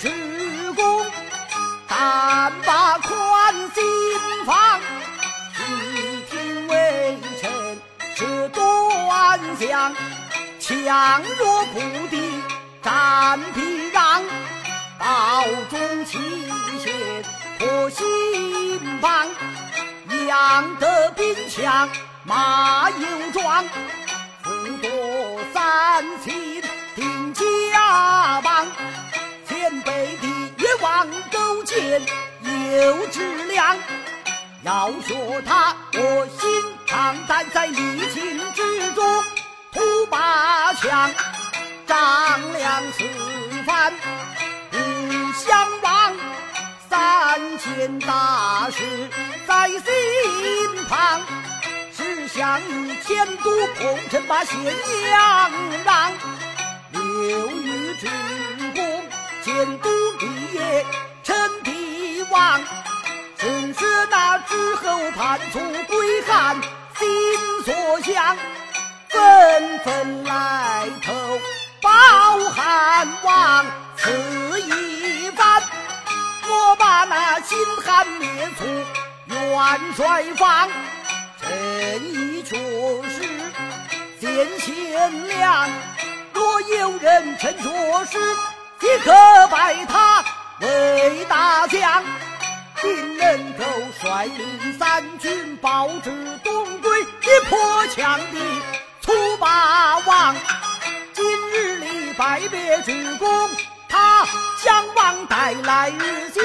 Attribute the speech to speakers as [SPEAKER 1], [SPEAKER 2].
[SPEAKER 1] 去宫，但把宽心放。只听微臣是端详，强弱不敌战必让，保中起险破心防，养得兵强马又壮，福多三秦。越王勾践有质量，要学他我心常胆在逆境之中突八强，张良此番不。相忘，三件大事在心旁。只想与前都彭城把咸阳让。刘裕之功，建都帝王。只是那之后叛卒归汉，心所向，纷纷来投报汉王。此一番。我把那金汉灭族元帅放，正义确实见贤良。若有人称作是，即可拜他为大将，金人头率领三军报之东归，一破强敌楚霸王。今日里拜别主公。他将王带来日见